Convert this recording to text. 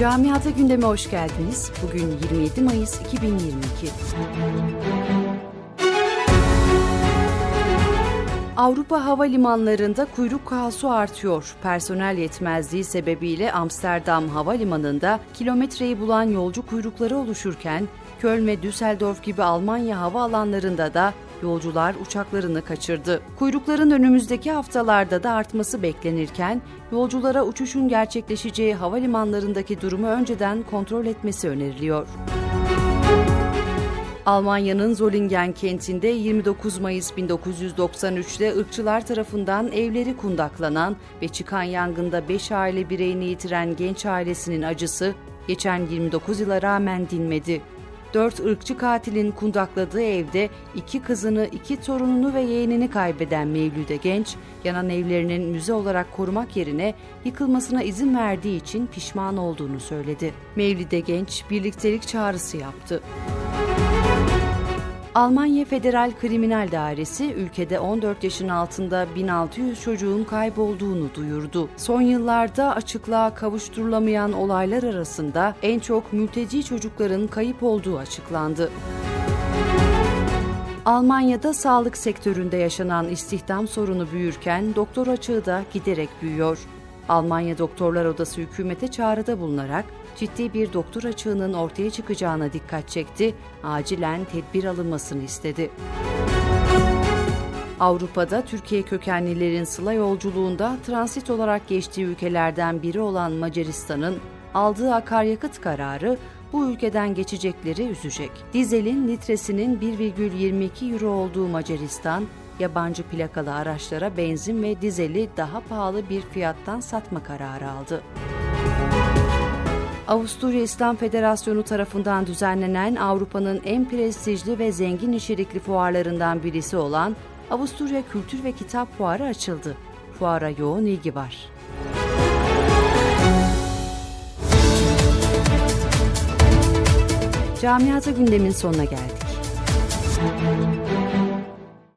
Camiata gündeme hoş geldiniz. Bugün 27 Mayıs 2022. Avrupa havalimanlarında kuyruk kaosu artıyor. Personel yetmezliği sebebiyle Amsterdam Havalimanı'nda kilometreyi bulan yolcu kuyrukları oluşurken Köln ve Düsseldorf gibi Almanya havaalanlarında da yolcular uçaklarını kaçırdı. Kuyrukların önümüzdeki haftalarda da artması beklenirken yolculara uçuşun gerçekleşeceği havalimanlarındaki durumu önceden kontrol etmesi öneriliyor. Almanya'nın Zollingen kentinde 29 Mayıs 1993'te ırkçılar tarafından evleri kundaklanan ve çıkan yangında 5 aile bireyini yitiren genç ailesinin acısı geçen 29 yıla rağmen dinmedi. Dört ırkçı katilin kundakladığı evde iki kızını, iki torununu ve yeğenini kaybeden Mevlüde Genç, yanan evlerinin müze olarak korumak yerine yıkılmasına izin verdiği için pişman olduğunu söyledi. Mevlüde Genç birliktelik çağrısı yaptı. Almanya Federal Kriminal Dairesi ülkede 14 yaşın altında 1600 çocuğun kaybolduğunu duyurdu. Son yıllarda açıklığa kavuşturulamayan olaylar arasında en çok mülteci çocukların kayıp olduğu açıklandı. Almanya'da sağlık sektöründe yaşanan istihdam sorunu büyürken doktor açığı da giderek büyüyor. Almanya Doktorlar Odası hükümete çağrıda bulunarak ciddi bir doktor açığının ortaya çıkacağına dikkat çekti, acilen tedbir alınmasını istedi. Avrupa'da Türkiye kökenlilerin sıla yolculuğunda transit olarak geçtiği ülkelerden biri olan Macaristan'ın aldığı akaryakıt kararı bu ülkeden geçecekleri üzecek. Dizelin litresinin 1,22 euro olduğu Macaristan, yabancı plakalı araçlara benzin ve dizeli daha pahalı bir fiyattan satma kararı aldı. Avusturya İslam Federasyonu tarafından düzenlenen Avrupa'nın en prestijli ve zengin içerikli fuarlarından birisi olan Avusturya Kültür ve Kitap Fuarı açıldı. Fuara yoğun ilgi var. Camiata gündemin sonuna geldik.